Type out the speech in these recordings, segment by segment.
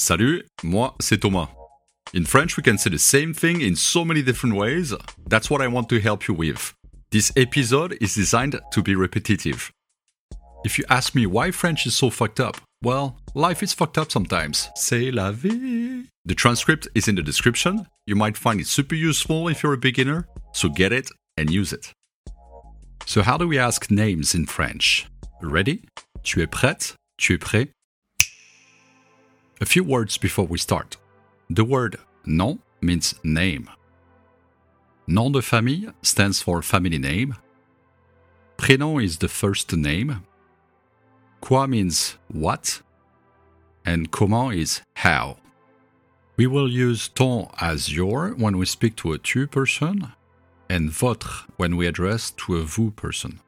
Salut, moi c'est Thomas. In French, we can say the same thing in so many different ways. That's what I want to help you with. This episode is designed to be repetitive. If you ask me why French is so fucked up, well, life is fucked up sometimes. C'est la vie. The transcript is in the description. You might find it super useful if you're a beginner, so get it and use it. So, how do we ask names in French? Ready? Tu es prête? Tu es prêt? A few words before we start. The word nom means name. Nom de famille stands for family name. Prénom is the first name. Quoi means what. And comment is how. We will use ton as your when we speak to a tu person, and votre when we address to a vous person.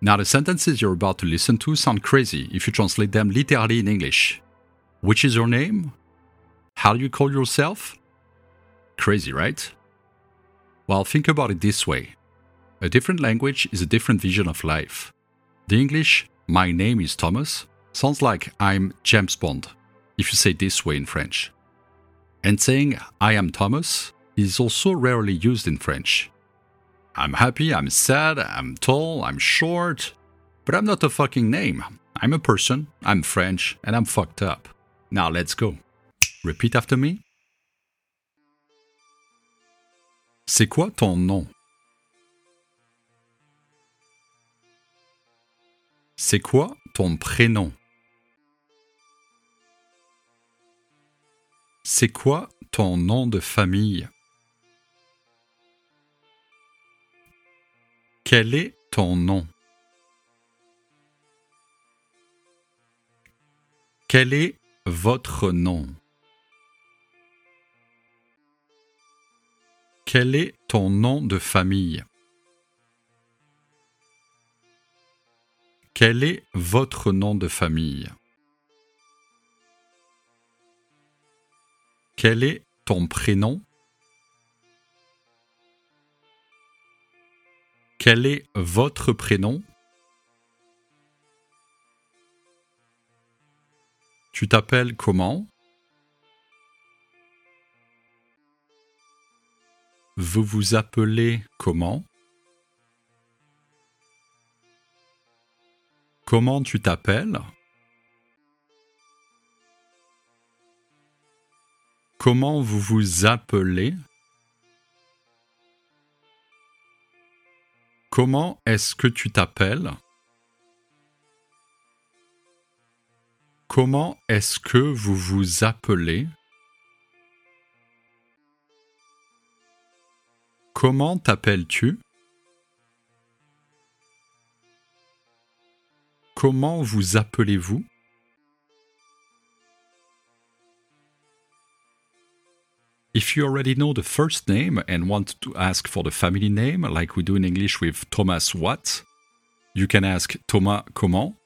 Now, the sentences you're about to listen to sound crazy if you translate them literally in English. Which is your name? How do you call yourself? Crazy, right? Well, think about it this way a different language is a different vision of life. The English, my name is Thomas, sounds like I'm James Bond, if you say this way in French. And saying I am Thomas is also rarely used in French. I'm happy, I'm sad, I'm tall, I'm short, but I'm not a fucking name. I'm a person, I'm French, and I'm fucked up. Now let's go. Repeat after me. C'est quoi ton nom? C'est quoi ton prénom? C'est quoi ton nom de famille? Quel est ton nom? Quel est votre nom? Quel est ton nom de famille? Quel est votre nom de famille? Quel est ton prénom? Quel est votre prénom? Tu t'appelles comment? Vous vous appelez comment? Comment tu t'appelles? Comment vous vous appelez? Comment est-ce que tu t'appelles? Comment est-ce que vous vous appelez? Comment t'appelles-tu? Comment vous appelez-vous? If you already know the first name and want to ask for the family name, like we do in English with Thomas what, you can ask Thomas comment